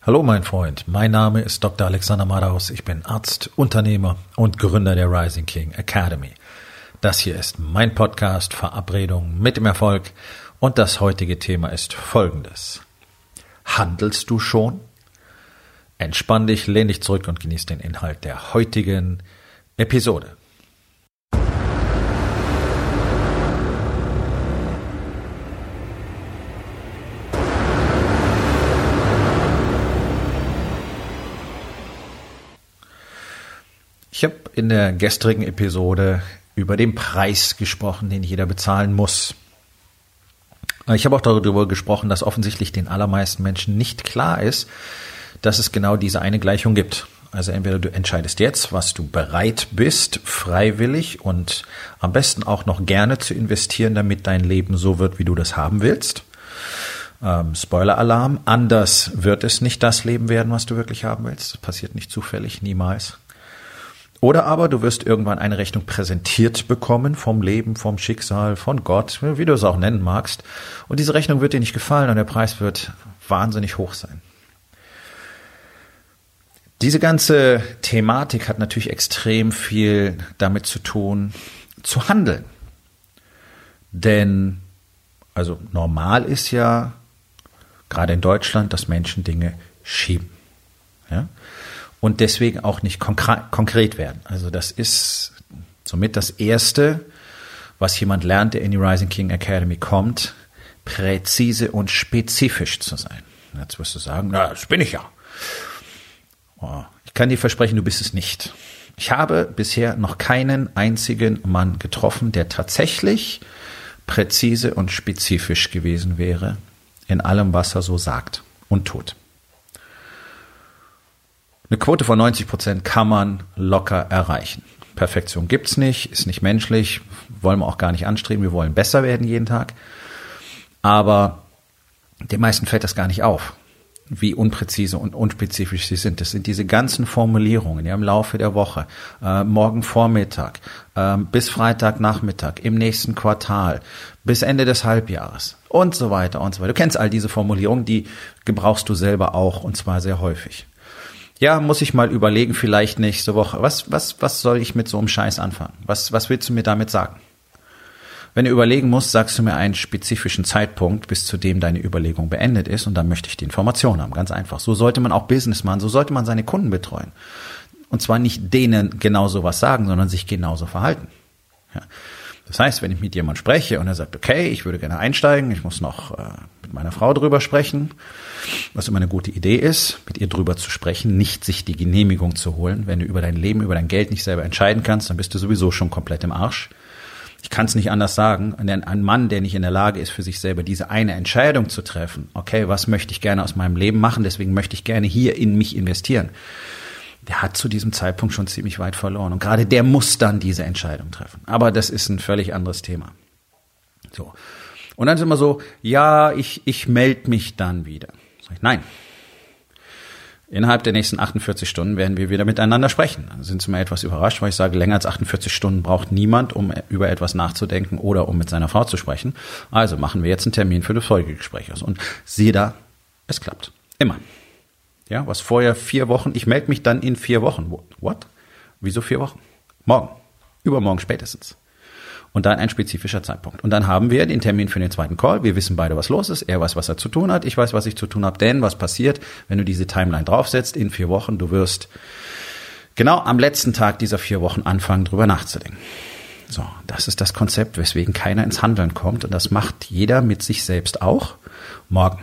Hallo mein Freund, mein Name ist Dr. Alexander Madaus, ich bin Arzt, Unternehmer und Gründer der Rising King Academy. Das hier ist mein Podcast Verabredung mit dem Erfolg und das heutige Thema ist folgendes. Handelst du schon? Entspann dich, lehn dich zurück und genieß den Inhalt der heutigen Episode. Ich habe in der gestrigen Episode über den Preis gesprochen, den jeder bezahlen muss. Ich habe auch darüber gesprochen, dass offensichtlich den allermeisten Menschen nicht klar ist, dass es genau diese eine Gleichung gibt. Also entweder du entscheidest jetzt, was du bereit bist, freiwillig und am besten auch noch gerne zu investieren, damit dein Leben so wird, wie du das haben willst. Ähm, Spoiler-Alarm, anders wird es nicht das Leben werden, was du wirklich haben willst. Das passiert nicht zufällig, niemals. Oder aber du wirst irgendwann eine Rechnung präsentiert bekommen vom Leben, vom Schicksal, von Gott, wie du es auch nennen magst. Und diese Rechnung wird dir nicht gefallen und der Preis wird wahnsinnig hoch sein. Diese ganze Thematik hat natürlich extrem viel damit zu tun, zu handeln. Denn, also normal ist ja, gerade in Deutschland, dass Menschen Dinge schieben. Ja? Und deswegen auch nicht konkret werden. Also das ist somit das Erste, was jemand lernt, der in die Rising King Academy kommt, präzise und spezifisch zu sein. Jetzt wirst du sagen, na, das bin ich ja. Oh, ich kann dir versprechen, du bist es nicht. Ich habe bisher noch keinen einzigen Mann getroffen, der tatsächlich präzise und spezifisch gewesen wäre in allem, was er so sagt und tut. Eine Quote von 90 Prozent kann man locker erreichen. Perfektion gibt's nicht, ist nicht menschlich, wollen wir auch gar nicht anstreben. Wir wollen besser werden jeden Tag. Aber den meisten fällt das gar nicht auf, wie unpräzise und unspezifisch sie sind. Das sind diese ganzen Formulierungen ja, im Laufe der Woche, äh, morgen Vormittag, äh, bis Freitagnachmittag, im nächsten Quartal, bis Ende des Halbjahres und so weiter und so weiter. Du kennst all diese Formulierungen, die gebrauchst du selber auch und zwar sehr häufig. Ja, muss ich mal überlegen, vielleicht nächste Woche. Was, was, was soll ich mit so einem Scheiß anfangen? Was, was willst du mir damit sagen? Wenn du überlegen musst, sagst du mir einen spezifischen Zeitpunkt, bis zu dem deine Überlegung beendet ist und dann möchte ich die Information haben. Ganz einfach. So sollte man auch Business machen, so sollte man seine Kunden betreuen. Und zwar nicht denen genau so was sagen, sondern sich genauso verhalten. Ja. Das heißt, wenn ich mit jemand spreche und er sagt, okay, ich würde gerne einsteigen, ich muss noch äh, mit meiner Frau drüber sprechen, was immer eine gute Idee ist, mit ihr drüber zu sprechen, nicht sich die Genehmigung zu holen. Wenn du über dein Leben, über dein Geld nicht selber entscheiden kannst, dann bist du sowieso schon komplett im Arsch. Ich kann es nicht anders sagen. Ein Mann, der nicht in der Lage ist, für sich selber diese eine Entscheidung zu treffen, okay, was möchte ich gerne aus meinem Leben machen, deswegen möchte ich gerne hier in mich investieren der hat zu diesem Zeitpunkt schon ziemlich weit verloren. Und gerade der muss dann diese Entscheidung treffen. Aber das ist ein völlig anderes Thema. So. Und dann ist immer so, ja, ich, ich melde mich dann wieder. Ich, nein. Innerhalb der nächsten 48 Stunden werden wir wieder miteinander sprechen. Dann sind Sie mal etwas überrascht, weil ich sage, länger als 48 Stunden braucht niemand, um über etwas nachzudenken oder um mit seiner Frau zu sprechen. Also machen wir jetzt einen Termin für das Folgegespräch aus. Und siehe da, es klappt. Immer. Ja, was vorher vier Wochen, ich melde mich dann in vier Wochen. What? Wieso vier Wochen? Morgen. Übermorgen spätestens. Und dann ein spezifischer Zeitpunkt. Und dann haben wir den Termin für den zweiten Call. Wir wissen beide, was los ist. Er weiß, was er zu tun hat. Ich weiß, was ich zu tun habe. Denn was passiert, wenn du diese Timeline draufsetzt in vier Wochen? Du wirst genau am letzten Tag dieser vier Wochen anfangen, drüber nachzudenken. So, das ist das Konzept, weswegen keiner ins Handeln kommt. Und das macht jeder mit sich selbst auch. Morgen.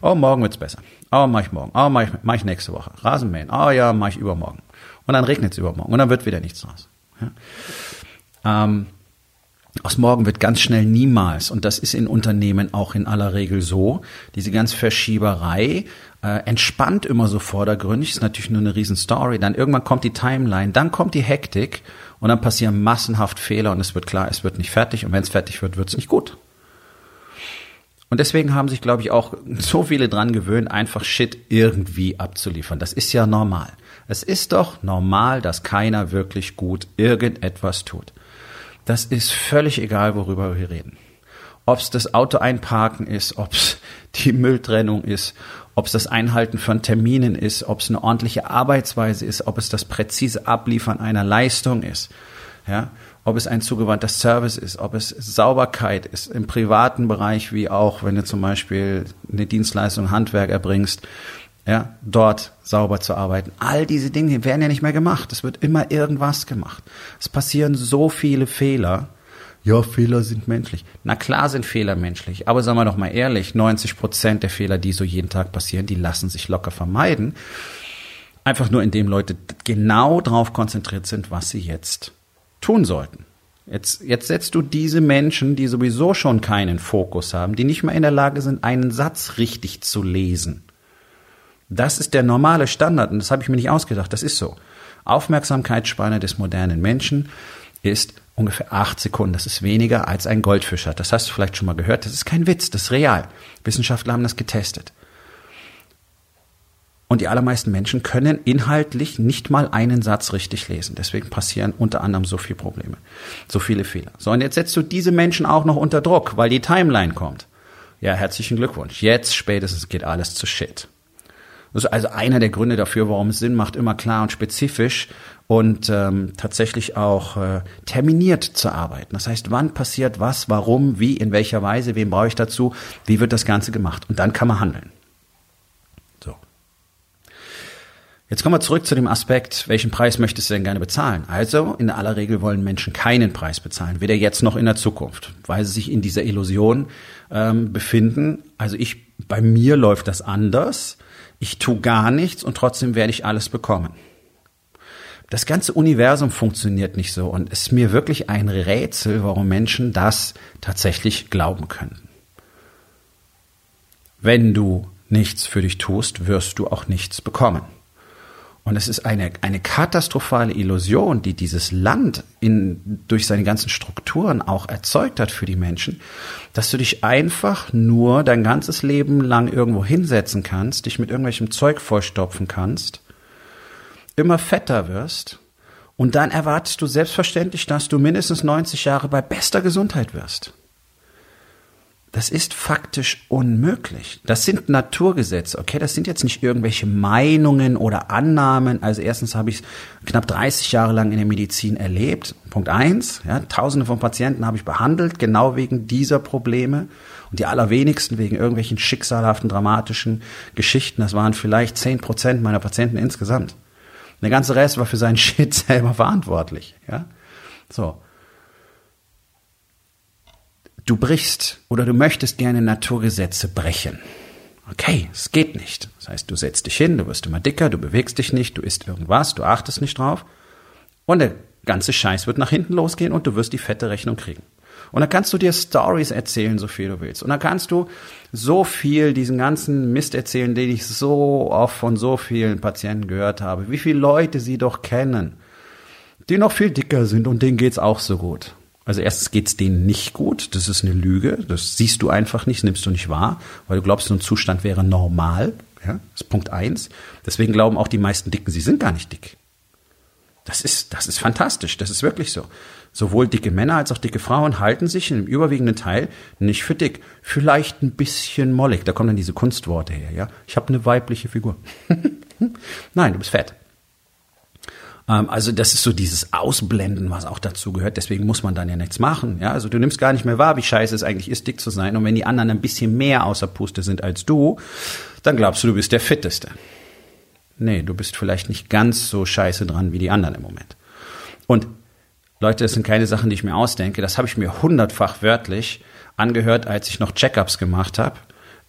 Oh, morgen wird's besser. Oh, mach ich morgen. Oh, mach ich, mach ich nächste Woche. Rasenmähen. Oh ja, mach ich übermorgen. Und dann regnet es übermorgen. Und dann wird wieder nichts raus. Ja. Ähm, aus morgen wird ganz schnell niemals, und das ist in Unternehmen auch in aller Regel so, diese ganze Verschieberei äh, entspannt immer so vordergründig, ist natürlich nur eine Riesenstory, dann irgendwann kommt die Timeline, dann kommt die Hektik und dann passieren massenhaft Fehler und es wird klar, es wird nicht fertig und wenn es fertig wird, wird es nicht gut. Und deswegen haben sich, glaube ich, auch so viele dran gewöhnt, einfach Shit irgendwie abzuliefern. Das ist ja normal. Es ist doch normal, dass keiner wirklich gut irgendetwas tut. Das ist völlig egal, worüber wir reden. ob es das Auto einparken ist, ob es die Mülltrennung ist, ob es das Einhalten von Terminen ist, ob es eine ordentliche Arbeitsweise ist, ob es das präzise Abliefern einer Leistung ist, ja, ob es ein zugewandter Service ist, ob es Sauberkeit ist im privaten Bereich, wie auch, wenn du zum Beispiel eine Dienstleistung Handwerk erbringst, ja, dort sauber zu arbeiten. All diese Dinge werden ja nicht mehr gemacht. Es wird immer irgendwas gemacht. Es passieren so viele Fehler. Ja, Fehler sind menschlich. Na klar sind Fehler menschlich. Aber sagen wir doch mal ehrlich, 90 Prozent der Fehler, die so jeden Tag passieren, die lassen sich locker vermeiden. Einfach nur, indem Leute genau darauf konzentriert sind, was sie jetzt tun sollten. Jetzt, jetzt setzt du diese Menschen, die sowieso schon keinen Fokus haben, die nicht mehr in der Lage sind, einen Satz richtig zu lesen. Das ist der normale Standard und das habe ich mir nicht ausgedacht, das ist so. Aufmerksamkeitsspanne des modernen Menschen ist ungefähr acht Sekunden. Das ist weniger als ein Goldfisch hat. Das hast du vielleicht schon mal gehört. Das ist kein Witz, das ist real. Wissenschaftler haben das getestet. Und die allermeisten Menschen können inhaltlich nicht mal einen Satz richtig lesen. Deswegen passieren unter anderem so viele Probleme, so viele Fehler. So, und jetzt setzt du diese Menschen auch noch unter Druck, weil die Timeline kommt. Ja, herzlichen Glückwunsch. Jetzt spätestens geht alles zu Shit. Das ist also einer der Gründe dafür, warum es Sinn macht, immer klar und spezifisch und ähm, tatsächlich auch äh, terminiert zu arbeiten. Das heißt, wann passiert was, warum, wie, in welcher Weise, wen brauche ich dazu, wie wird das Ganze gemacht. Und dann kann man handeln. So. Jetzt kommen wir zurück zu dem Aspekt, welchen Preis möchtest du denn gerne bezahlen? Also, in aller Regel wollen Menschen keinen Preis bezahlen, weder jetzt noch in der Zukunft, weil sie sich in dieser Illusion ähm, befinden. Also ich, bei mir läuft das anders. Ich tue gar nichts und trotzdem werde ich alles bekommen. Das ganze Universum funktioniert nicht so und ist mir wirklich ein Rätsel, warum Menschen das tatsächlich glauben können. Wenn du nichts für dich tust, wirst du auch nichts bekommen. Und es ist eine, eine katastrophale Illusion, die dieses Land in, durch seine ganzen Strukturen auch erzeugt hat für die Menschen, dass du dich einfach nur dein ganzes Leben lang irgendwo hinsetzen kannst, dich mit irgendwelchem Zeug vollstopfen kannst, immer fetter wirst und dann erwartest du selbstverständlich, dass du mindestens 90 Jahre bei bester Gesundheit wirst. Das ist faktisch unmöglich. Das sind Naturgesetze, okay? Das sind jetzt nicht irgendwelche Meinungen oder Annahmen. Also erstens habe ich knapp 30 Jahre lang in der Medizin erlebt. Punkt eins, ja, tausende von Patienten habe ich behandelt, genau wegen dieser Probleme. Und die allerwenigsten wegen irgendwelchen schicksalhaften, dramatischen Geschichten. Das waren vielleicht zehn Prozent meiner Patienten insgesamt. Der ganze Rest war für seinen Shit selber verantwortlich, ja? So du brichst oder du möchtest gerne Naturgesetze brechen. Okay, es geht nicht. Das heißt, du setzt dich hin, du wirst immer dicker, du bewegst dich nicht, du isst irgendwas, du achtest nicht drauf und der ganze Scheiß wird nach hinten losgehen und du wirst die fette Rechnung kriegen. Und dann kannst du dir Stories erzählen, so viel du willst. Und dann kannst du so viel diesen ganzen Mist erzählen, den ich so oft von so vielen Patienten gehört habe. Wie viele Leute sie doch kennen, die noch viel dicker sind und denen geht's auch so gut. Also erstens geht's denen nicht gut, das ist eine Lüge, das siehst du einfach nicht, nimmst du nicht wahr, weil du glaubst, so ein Zustand wäre normal. Ja, das ist Punkt eins. Deswegen glauben auch die meisten Dicken, sie sind gar nicht dick. Das ist, das ist fantastisch, das ist wirklich so. Sowohl dicke Männer als auch dicke Frauen halten sich im überwiegenden Teil nicht für dick. Vielleicht ein bisschen mollig, da kommen dann diese Kunstworte her, ja. Ich habe eine weibliche Figur. Nein, du bist fett. Ähm, also das ist so dieses Ausblenden, was auch dazu gehört. Deswegen muss man dann ja nichts machen. Ja, also du nimmst gar nicht mehr wahr, wie scheiße es eigentlich ist, dick zu sein. Und wenn die anderen ein bisschen mehr außer Puste sind als du, dann glaubst du, du bist der Fitteste. Nee, du bist vielleicht nicht ganz so scheiße dran wie die anderen im Moment. Und Leute, das sind keine Sachen, die ich mir ausdenke. Das habe ich mir hundertfach wörtlich angehört, als ich noch Checkups gemacht habe.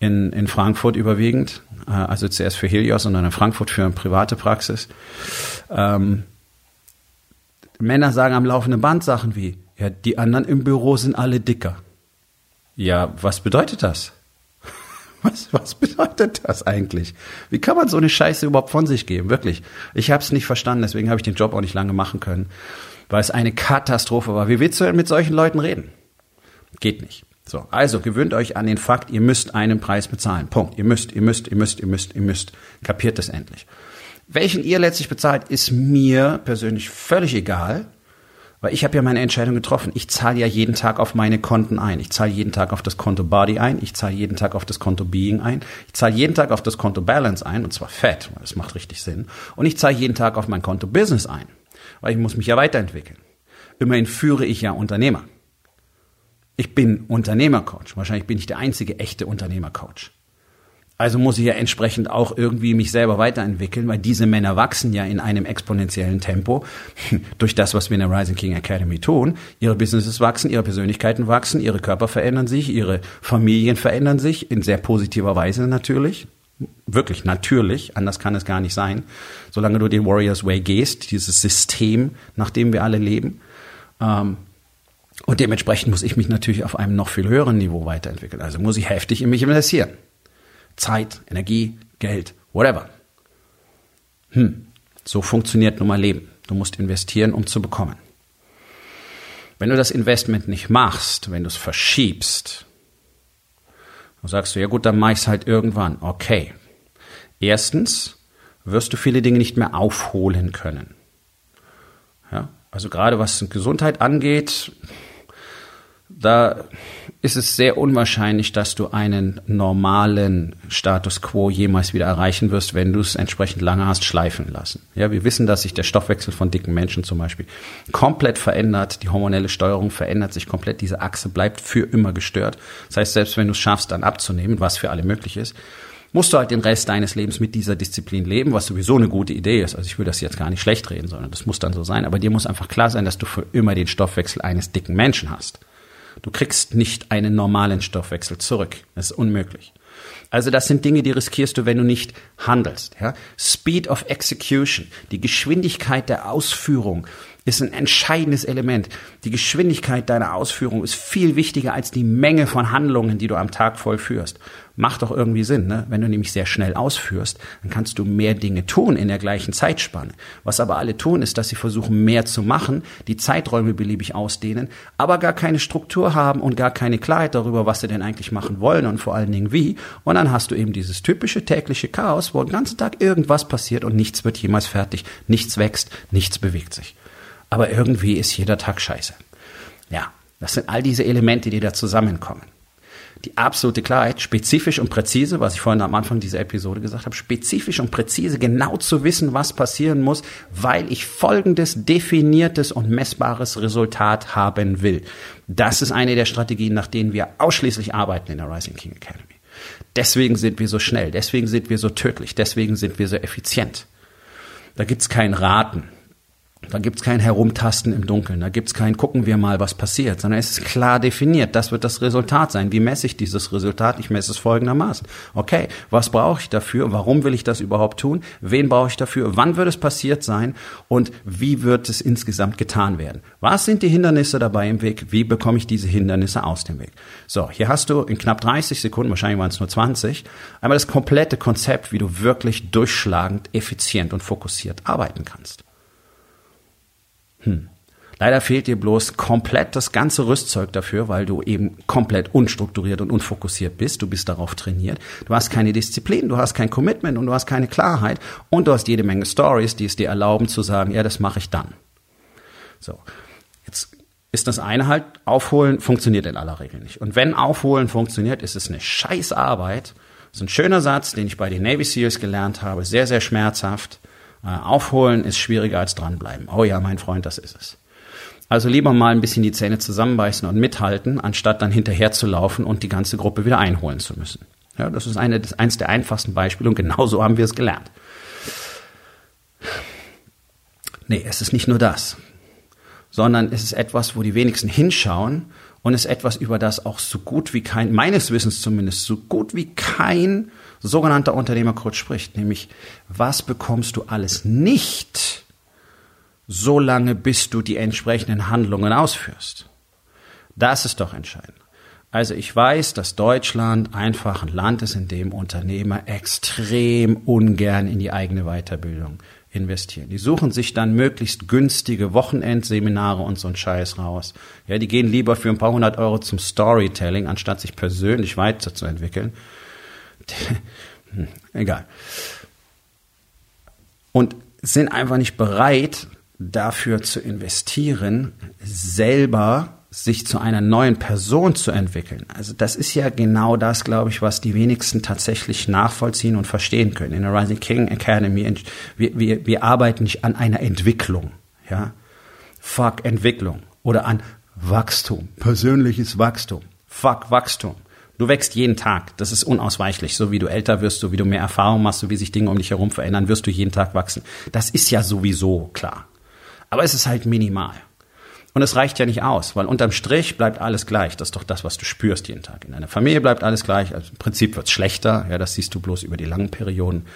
In, in Frankfurt überwiegend. Äh, also zuerst für Helios und dann in Frankfurt für eine private Praxis. Ähm, Männer sagen am laufenden Band Sachen wie, ja, die anderen im Büro sind alle dicker. Ja, was bedeutet das? Was, was bedeutet das eigentlich? Wie kann man so eine Scheiße überhaupt von sich geben? Wirklich. Ich habe es nicht verstanden, deswegen habe ich den Job auch nicht lange machen können, weil es eine Katastrophe war. Wie willst du denn mit solchen Leuten reden? Geht nicht. So, also gewöhnt euch an den Fakt, ihr müsst einen Preis bezahlen. Punkt. Ihr müsst, ihr müsst, ihr müsst, ihr müsst, ihr müsst. Kapiert das endlich. Welchen ihr letztlich bezahlt, ist mir persönlich völlig egal. Weil ich habe ja meine Entscheidung getroffen. Ich zahle ja jeden Tag auf meine Konten ein. Ich zahle jeden Tag auf das Konto Body ein. Ich zahle jeden Tag auf das Konto Being ein. Ich zahle jeden Tag auf das Konto Balance ein. Und zwar fett. Das macht richtig Sinn. Und ich zahle jeden Tag auf mein Konto Business ein. Weil ich muss mich ja weiterentwickeln. Immerhin führe ich ja Unternehmer. Ich bin Unternehmercoach. Wahrscheinlich bin ich der einzige echte Unternehmercoach. Also muss ich ja entsprechend auch irgendwie mich selber weiterentwickeln, weil diese Männer wachsen ja in einem exponentiellen Tempo durch das, was wir in der Rising King Academy tun. Ihre Businesses wachsen, ihre Persönlichkeiten wachsen, ihre Körper verändern sich, ihre Familien verändern sich in sehr positiver Weise natürlich. Wirklich natürlich, anders kann es gar nicht sein, solange du den Warriors Way gehst, dieses System, nach dem wir alle leben. Ähm, und dementsprechend muss ich mich natürlich auf einem noch viel höheren Niveau weiterentwickeln. Also muss ich heftig in mich investieren. Zeit, Energie, Geld, whatever. Hm, so funktioniert nun mal Leben. Du musst investieren, um zu bekommen. Wenn du das Investment nicht machst, wenn du es verschiebst, dann sagst du, ja gut, dann mach ich es halt irgendwann. Okay. Erstens wirst du viele Dinge nicht mehr aufholen können. Also gerade was Gesundheit angeht, da ist es sehr unwahrscheinlich, dass du einen normalen Status quo jemals wieder erreichen wirst, wenn du es entsprechend lange hast schleifen lassen. Ja, wir wissen, dass sich der Stoffwechsel von dicken Menschen zum Beispiel komplett verändert. Die hormonelle Steuerung verändert sich komplett. Diese Achse bleibt für immer gestört. Das heißt, selbst wenn du es schaffst, dann abzunehmen, was für alle möglich ist, musst du halt den Rest deines Lebens mit dieser Disziplin leben, was sowieso eine gute Idee ist. Also ich will das jetzt gar nicht schlecht reden, sondern das muss dann so sein. Aber dir muss einfach klar sein, dass du für immer den Stoffwechsel eines dicken Menschen hast. Du kriegst nicht einen normalen Stoffwechsel zurück. Das ist unmöglich. Also das sind Dinge, die riskierst du, wenn du nicht handelst. Ja? Speed of Execution, die Geschwindigkeit der Ausführung ist ein entscheidendes Element. Die Geschwindigkeit deiner Ausführung ist viel wichtiger als die Menge von Handlungen, die du am Tag vollführst. Macht doch irgendwie Sinn, ne? Wenn du nämlich sehr schnell ausführst, dann kannst du mehr Dinge tun in der gleichen Zeitspanne. Was aber alle tun, ist, dass sie versuchen, mehr zu machen, die Zeiträume beliebig ausdehnen, aber gar keine Struktur haben und gar keine Klarheit darüber, was sie denn eigentlich machen wollen und vor allen Dingen wie. Und dann hast du eben dieses typische tägliche Chaos, wo den ganzen Tag irgendwas passiert und nichts wird jemals fertig, nichts wächst, nichts bewegt sich. Aber irgendwie ist jeder Tag scheiße. Ja, das sind all diese Elemente, die da zusammenkommen die absolute Klarheit, spezifisch und präzise, was ich vorhin am Anfang dieser Episode gesagt habe, spezifisch und präzise genau zu wissen, was passieren muss, weil ich folgendes definiertes und messbares Resultat haben will. Das ist eine der Strategien, nach denen wir ausschließlich arbeiten in der Rising King Academy. Deswegen sind wir so schnell, deswegen sind wir so tödlich, deswegen sind wir so effizient. Da gibt's kein Raten. Da gibt's kein Herumtasten im Dunkeln, da gibt's kein Gucken wir mal, was passiert, sondern es ist klar definiert. Das wird das Resultat sein. Wie messe ich dieses Resultat? Ich messe es folgendermaßen. Okay, was brauche ich dafür? Warum will ich das überhaupt tun? Wen brauche ich dafür? Wann wird es passiert sein? Und wie wird es insgesamt getan werden? Was sind die Hindernisse dabei im Weg? Wie bekomme ich diese Hindernisse aus dem Weg? So, hier hast du in knapp 30 Sekunden, wahrscheinlich waren es nur 20, einmal das komplette Konzept, wie du wirklich durchschlagend, effizient und fokussiert arbeiten kannst. Hm. Leider fehlt dir bloß komplett das ganze Rüstzeug dafür, weil du eben komplett unstrukturiert und unfokussiert bist. Du bist darauf trainiert. Du hast keine Disziplin, du hast kein Commitment und du hast keine Klarheit und du hast jede Menge Stories, die es dir erlauben zu sagen, ja, das mache ich dann. So. Jetzt ist das eine halt, aufholen funktioniert in aller Regel nicht. Und wenn aufholen funktioniert, ist es eine scheiß Arbeit. Das ist ein schöner Satz, den ich bei den Navy Seals gelernt habe, sehr, sehr schmerzhaft. Äh, aufholen ist schwieriger als dranbleiben. Oh ja, mein Freund, das ist es. Also lieber mal ein bisschen die Zähne zusammenbeißen und mithalten, anstatt dann hinterher zu laufen und die ganze Gruppe wieder einholen zu müssen. Ja, das ist eine, das, eins der einfachsten Beispiele und genauso haben wir es gelernt. Nee, es ist nicht nur das, sondern es ist etwas, wo die wenigsten hinschauen und es ist etwas, über das auch so gut wie kein, meines Wissens zumindest, so gut wie kein sogenannter Unternehmercoach spricht, nämlich was bekommst du alles nicht, solange bis du die entsprechenden Handlungen ausführst. Das ist doch entscheidend. Also ich weiß, dass Deutschland einfach ein Land ist, in dem Unternehmer extrem ungern in die eigene Weiterbildung investieren. Die suchen sich dann möglichst günstige Wochenendseminare und so ein Scheiß raus. Ja, die gehen lieber für ein paar hundert Euro zum Storytelling, anstatt sich persönlich weiterzuentwickeln. Egal. Und sind einfach nicht bereit, dafür zu investieren, selber sich zu einer neuen Person zu entwickeln. Also das ist ja genau das, glaube ich, was die wenigsten tatsächlich nachvollziehen und verstehen können. In der Rising King Academy, wir, wir, wir arbeiten nicht an einer Entwicklung, ja. Fuck Entwicklung oder an Wachstum, persönliches Wachstum. Fuck Wachstum. Du wächst jeden Tag. Das ist unausweichlich. So wie du älter wirst, so wie du mehr Erfahrung machst, so wie sich Dinge um dich herum verändern, wirst du jeden Tag wachsen. Das ist ja sowieso klar. Aber es ist halt minimal. Und es reicht ja nicht aus, weil unterm Strich bleibt alles gleich. Das ist doch das, was du spürst jeden Tag. In deiner Familie bleibt alles gleich. Also im Prinzip wird's schlechter. Ja, das siehst du bloß über die langen Perioden.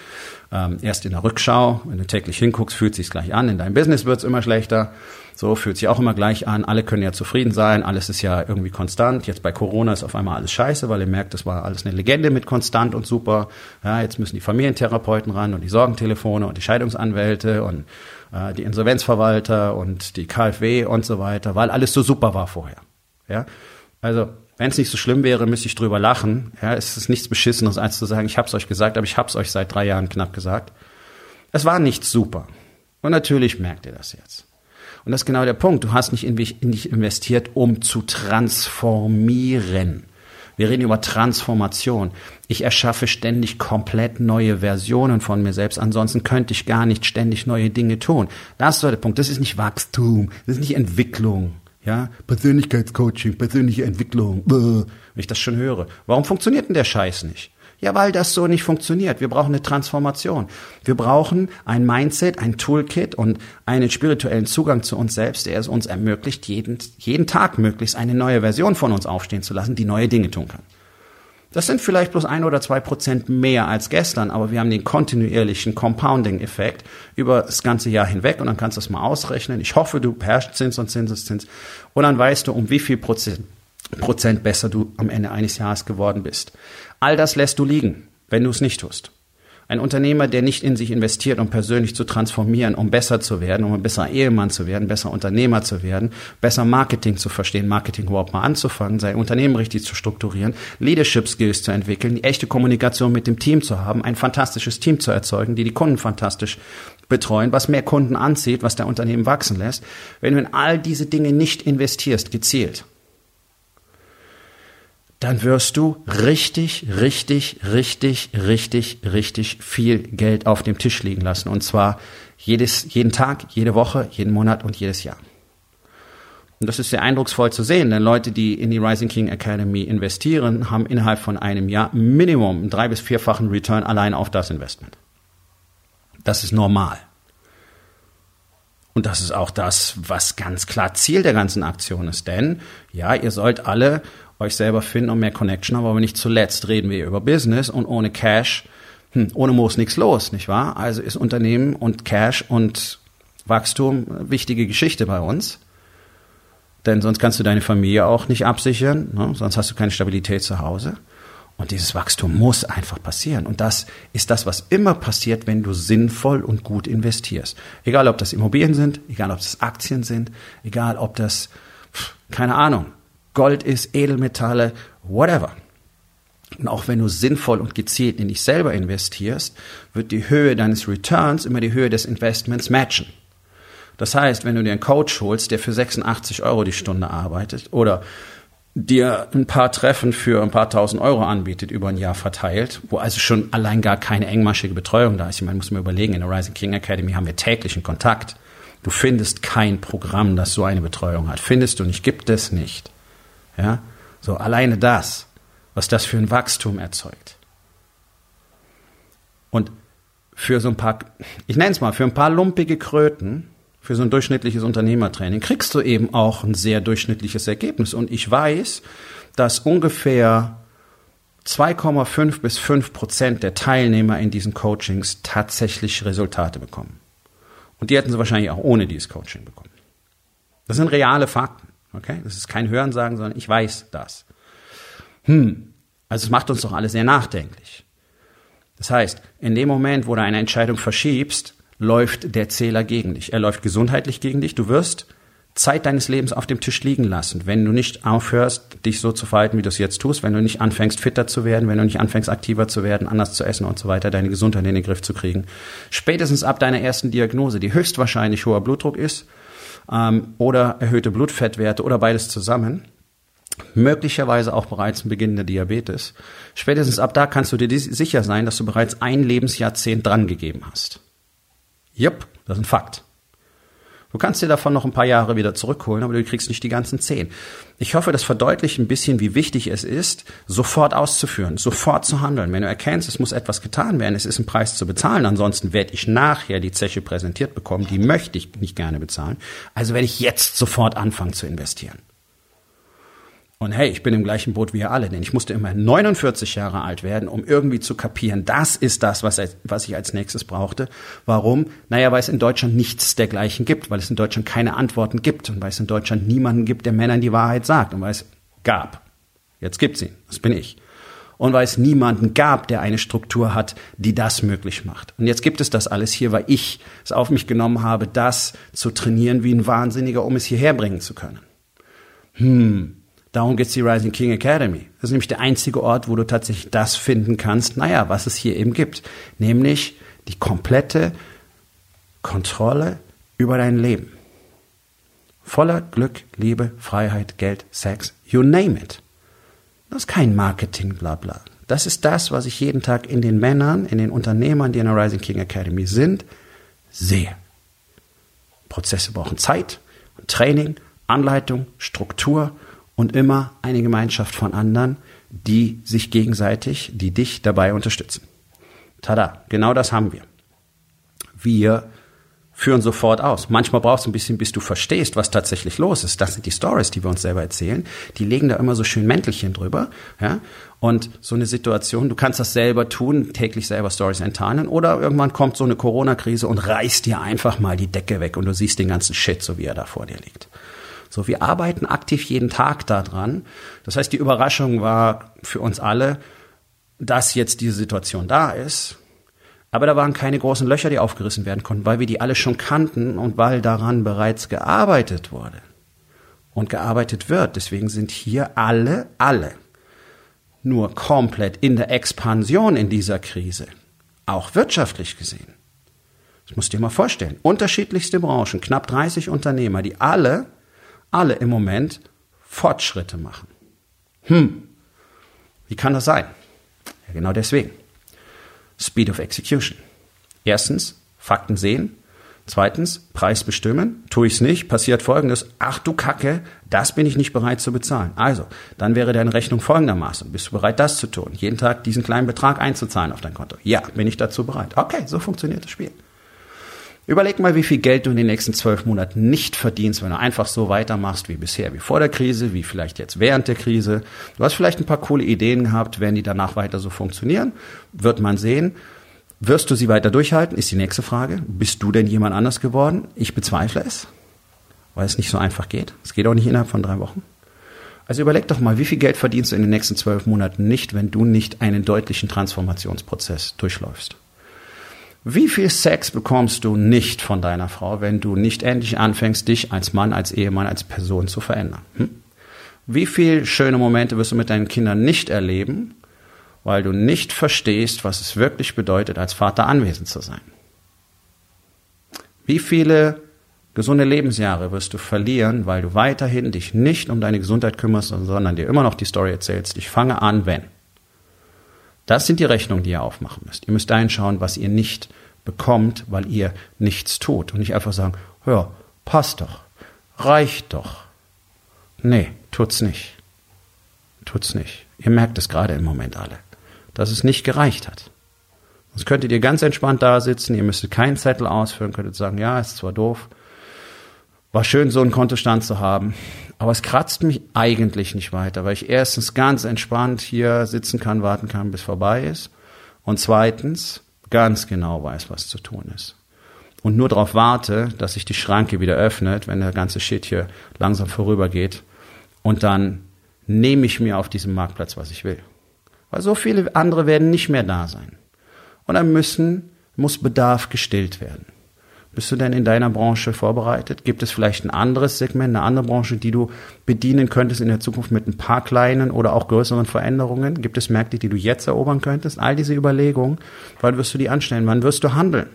Ähm, erst in der Rückschau, wenn du täglich hinguckst, fühlt sich's gleich an. In deinem Business wird's immer schlechter. So fühlt sich auch immer gleich an. Alle können ja zufrieden sein. Alles ist ja irgendwie konstant. Jetzt bei Corona ist auf einmal alles scheiße, weil ihr merkt, das war alles eine Legende mit konstant und super. Ja, jetzt müssen die Familientherapeuten ran und die Sorgentelefone und die Scheidungsanwälte und äh, die Insolvenzverwalter und die KfW und so weiter, weil alles so super war vorher. Ja, also wenn es nicht so schlimm wäre, müsste ich drüber lachen. Ja, es ist nichts Beschissenes, als zu sagen, ich hab's euch gesagt, aber ich hab's euch seit drei Jahren knapp gesagt. Es war nicht super. Und natürlich merkt ihr das jetzt. Und das ist genau der Punkt. Du hast nicht in dich investiert, um zu transformieren. Wir reden über Transformation. Ich erschaffe ständig komplett neue Versionen von mir selbst. Ansonsten könnte ich gar nicht ständig neue Dinge tun. Das ist so der Punkt. Das ist nicht Wachstum. Das ist nicht Entwicklung. Ja, Persönlichkeitscoaching, persönliche Entwicklung. Wenn ich das schon höre. Warum funktioniert denn der Scheiß nicht? Ja, weil das so nicht funktioniert. Wir brauchen eine Transformation. Wir brauchen ein Mindset, ein Toolkit und einen spirituellen Zugang zu uns selbst, der es uns ermöglicht, jeden, jeden Tag möglichst eine neue Version von uns aufstehen zu lassen, die neue Dinge tun kann. Das sind vielleicht bloß ein oder zwei Prozent mehr als gestern, aber wir haben den kontinuierlichen Compounding-Effekt über das ganze Jahr hinweg und dann kannst du das mal ausrechnen. Ich hoffe, du beherrschst Zins und Zinseszins und dann weißt du, um wie viel Prozent, Prozent besser du am Ende eines Jahres geworden bist. All das lässt du liegen, wenn du es nicht tust. Ein Unternehmer, der nicht in sich investiert, um persönlich zu transformieren, um besser zu werden, um ein besserer Ehemann zu werden, besser Unternehmer zu werden, besser Marketing zu verstehen, Marketing überhaupt mal anzufangen, sein Unternehmen richtig zu strukturieren, Leadership Skills zu entwickeln, die echte Kommunikation mit dem Team zu haben, ein fantastisches Team zu erzeugen, die die Kunden fantastisch betreuen, was mehr Kunden anzieht, was der Unternehmen wachsen lässt. Wenn du in all diese Dinge nicht investierst, gezielt, dann wirst du richtig, richtig, richtig, richtig, richtig viel Geld auf dem Tisch liegen lassen. Und zwar jedes, jeden Tag, jede Woche, jeden Monat und jedes Jahr. Und das ist sehr eindrucksvoll zu sehen, denn Leute, die in die Rising King Academy investieren, haben innerhalb von einem Jahr Minimum einen drei- bis vierfachen Return allein auf das Investment. Das ist normal. Und das ist auch das, was ganz klar Ziel der ganzen Aktion ist. Denn ja, ihr sollt alle euch selber finden und mehr Connection haben, aber nicht zuletzt reden wir über Business und ohne Cash, hm, ohne Moos nichts los, nicht wahr? Also ist Unternehmen und Cash und Wachstum wichtige Geschichte bei uns. Denn sonst kannst du deine Familie auch nicht absichern, ne? sonst hast du keine Stabilität zu Hause. Und dieses Wachstum muss einfach passieren. Und das ist das, was immer passiert, wenn du sinnvoll und gut investierst. Egal, ob das Immobilien sind, egal, ob das Aktien sind, egal, ob das, keine Ahnung, Gold ist, Edelmetalle, whatever. Und auch wenn du sinnvoll und gezielt in dich selber investierst, wird die Höhe deines Returns immer die Höhe des Investments matchen. Das heißt, wenn du dir einen Coach holst, der für 86 Euro die Stunde arbeitet oder dir ein paar Treffen für ein paar tausend Euro anbietet über ein Jahr verteilt, wo also schon allein gar keine engmaschige Betreuung da ist. Ich meine, muss mir überlegen, in der Rising King Academy haben wir täglichen Kontakt. Du findest kein Programm, das so eine Betreuung hat. Findest du nicht, gibt es nicht. Ja, so alleine das, was das für ein Wachstum erzeugt. Und für so ein paar, ich nenne es mal, für ein paar lumpige Kröten, für so ein durchschnittliches Unternehmertraining, kriegst du eben auch ein sehr durchschnittliches Ergebnis. Und ich weiß, dass ungefähr 2,5 bis 5 Prozent der Teilnehmer in diesen Coachings tatsächlich Resultate bekommen. Und die hätten sie wahrscheinlich auch ohne dieses Coaching bekommen. Das sind reale Fakten. Okay? Das ist kein Hörensagen, sondern ich weiß das. Hm. Also es macht uns doch alle sehr nachdenklich. Das heißt, in dem Moment, wo du eine Entscheidung verschiebst, läuft der Zähler gegen dich. Er läuft gesundheitlich gegen dich. Du wirst Zeit deines Lebens auf dem Tisch liegen lassen, wenn du nicht aufhörst, dich so zu verhalten, wie du es jetzt tust, wenn du nicht anfängst, fitter zu werden, wenn du nicht anfängst, aktiver zu werden, anders zu essen und so weiter, deine Gesundheit in den Griff zu kriegen. Spätestens ab deiner ersten Diagnose, die höchstwahrscheinlich hoher Blutdruck ist ähm, oder erhöhte Blutfettwerte oder beides zusammen, möglicherweise auch bereits ein beginnender Diabetes. Spätestens ab da kannst du dir sicher sein, dass du bereits ein Lebensjahrzehnt drangegeben hast. Jupp, das ist ein Fakt. Du kannst dir davon noch ein paar Jahre wieder zurückholen, aber du kriegst nicht die ganzen zehn. Ich hoffe, das verdeutlicht ein bisschen, wie wichtig es ist, sofort auszuführen, sofort zu handeln. Wenn du erkennst, es muss etwas getan werden, es ist ein Preis zu bezahlen, ansonsten werde ich nachher die Zeche präsentiert bekommen, die möchte ich nicht gerne bezahlen. Also werde ich jetzt sofort anfangen zu investieren. Und hey, ich bin im gleichen Boot wie ihr alle, denn ich musste immer 49 Jahre alt werden, um irgendwie zu kapieren, das ist das, was, was ich als nächstes brauchte. Warum? Naja, weil es in Deutschland nichts dergleichen gibt, weil es in Deutschland keine Antworten gibt und weil es in Deutschland niemanden gibt, der Männern die Wahrheit sagt und weil es gab. Jetzt gibt's ihn, das bin ich. Und weil es niemanden gab, der eine Struktur hat, die das möglich macht. Und jetzt gibt es das alles hier, weil ich es auf mich genommen habe, das zu trainieren wie ein Wahnsinniger, um es hierher bringen zu können. Hm, Darum geht's die Rising King Academy. Das ist nämlich der einzige Ort, wo du tatsächlich das finden kannst, naja, was es hier eben gibt. Nämlich die komplette Kontrolle über dein Leben. Voller Glück, Liebe, Freiheit, Geld, Sex, you name it. Das ist kein Marketing, bla bla. Das ist das, was ich jeden Tag in den Männern, in den Unternehmern, die in der Rising King Academy sind, sehe. Prozesse brauchen Zeit, Training, Anleitung, Struktur und immer eine Gemeinschaft von anderen, die sich gegenseitig, die dich dabei unterstützen. Tada, genau das haben wir. Wir führen sofort aus. Manchmal brauchst du ein bisschen, bis du verstehst, was tatsächlich los ist. Das sind die Stories, die wir uns selber erzählen. Die legen da immer so schön Mäntelchen drüber. Ja? Und so eine Situation, du kannst das selber tun, täglich selber Stories enttarnen. Oder irgendwann kommt so eine Corona-Krise und reißt dir einfach mal die Decke weg und du siehst den ganzen Shit, so wie er da vor dir liegt. So, wir arbeiten aktiv jeden Tag daran. Das heißt, die Überraschung war für uns alle, dass jetzt diese Situation da ist. Aber da waren keine großen Löcher, die aufgerissen werden konnten, weil wir die alle schon kannten und weil daran bereits gearbeitet wurde und gearbeitet wird. Deswegen sind hier alle, alle nur komplett in der Expansion in dieser Krise, auch wirtschaftlich gesehen. Das musst du dir mal vorstellen. Unterschiedlichste Branchen, knapp 30 Unternehmer, die alle alle im Moment Fortschritte machen. Hm, wie kann das sein? Ja, genau deswegen. Speed of Execution. Erstens, Fakten sehen. Zweitens, Preis bestimmen. Tue ich es nicht, passiert Folgendes. Ach du Kacke, das bin ich nicht bereit zu bezahlen. Also, dann wäre deine Rechnung folgendermaßen. Bist du bereit, das zu tun? Jeden Tag diesen kleinen Betrag einzuzahlen auf dein Konto? Ja, bin ich dazu bereit. Okay, so funktioniert das Spiel. Überleg mal, wie viel Geld du in den nächsten zwölf Monaten nicht verdienst, wenn du einfach so weitermachst wie bisher, wie vor der Krise, wie vielleicht jetzt während der Krise. Du hast vielleicht ein paar coole Ideen gehabt, werden die danach weiter so funktionieren? Wird man sehen. Wirst du sie weiter durchhalten, ist die nächste Frage. Bist du denn jemand anders geworden? Ich bezweifle es, weil es nicht so einfach geht. Es geht auch nicht innerhalb von drei Wochen. Also überleg doch mal, wie viel Geld verdienst du in den nächsten zwölf Monaten nicht, wenn du nicht einen deutlichen Transformationsprozess durchläufst. Wie viel Sex bekommst du nicht von deiner Frau, wenn du nicht endlich anfängst, dich als Mann, als Ehemann, als Person zu verändern? Hm? Wie viel schöne Momente wirst du mit deinen Kindern nicht erleben, weil du nicht verstehst, was es wirklich bedeutet, als Vater anwesend zu sein? Wie viele gesunde Lebensjahre wirst du verlieren, weil du weiterhin dich nicht um deine Gesundheit kümmerst, sondern dir immer noch die Story erzählst, ich fange an, wenn. Das sind die Rechnungen, die ihr aufmachen müsst. Ihr müsst einschauen, was ihr nicht bekommt, weil ihr nichts tut. Und nicht einfach sagen, ja, passt doch, reicht doch. Nee, tut's nicht. Tut's nicht. Ihr merkt es gerade im Moment alle, dass es nicht gereicht hat. Sonst könntet ihr ganz entspannt da sitzen, ihr müsstet keinen Zettel ausfüllen, könntet sagen, ja, ist zwar doof, war schön, so einen Kontostand zu haben, aber es kratzt mich eigentlich nicht weiter, weil ich erstens ganz entspannt hier sitzen kann, warten kann, bis vorbei ist. Und zweitens ganz genau weiß, was zu tun ist. Und nur darauf warte, dass sich die Schranke wieder öffnet, wenn der ganze Shit hier langsam vorübergeht. Und dann nehme ich mir auf diesem Marktplatz, was ich will. Weil so viele andere werden nicht mehr da sein. Und dann müssen, muss Bedarf gestillt werden. Bist du denn in deiner Branche vorbereitet? Gibt es vielleicht ein anderes Segment, eine andere Branche, die du bedienen könntest in der Zukunft mit ein paar kleinen oder auch größeren Veränderungen? Gibt es Märkte, die du jetzt erobern könntest? All diese Überlegungen, wann wirst du die anstellen? Wann wirst du handeln?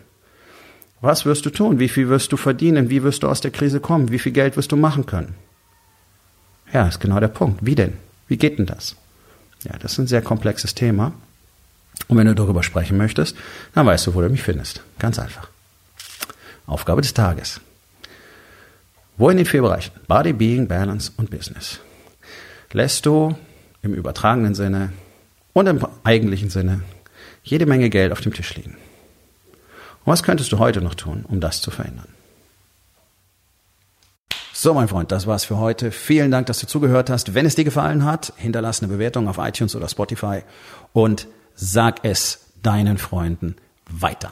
Was wirst du tun? Wie viel wirst du verdienen? Wie wirst du aus der Krise kommen? Wie viel Geld wirst du machen können? Ja, ist genau der Punkt. Wie denn? Wie geht denn das? Ja, das ist ein sehr komplexes Thema. Und wenn du darüber sprechen möchtest, dann weißt du, wo du mich findest. Ganz einfach. Aufgabe des Tages. Wo in den vier Bereichen Body, Being, Balance und Business lässt du im übertragenen Sinne und im eigentlichen Sinne jede Menge Geld auf dem Tisch liegen? Und was könntest du heute noch tun, um das zu verändern? So, mein Freund, das war's für heute. Vielen Dank, dass du zugehört hast. Wenn es dir gefallen hat, hinterlass eine Bewertung auf iTunes oder Spotify und sag es deinen Freunden weiter.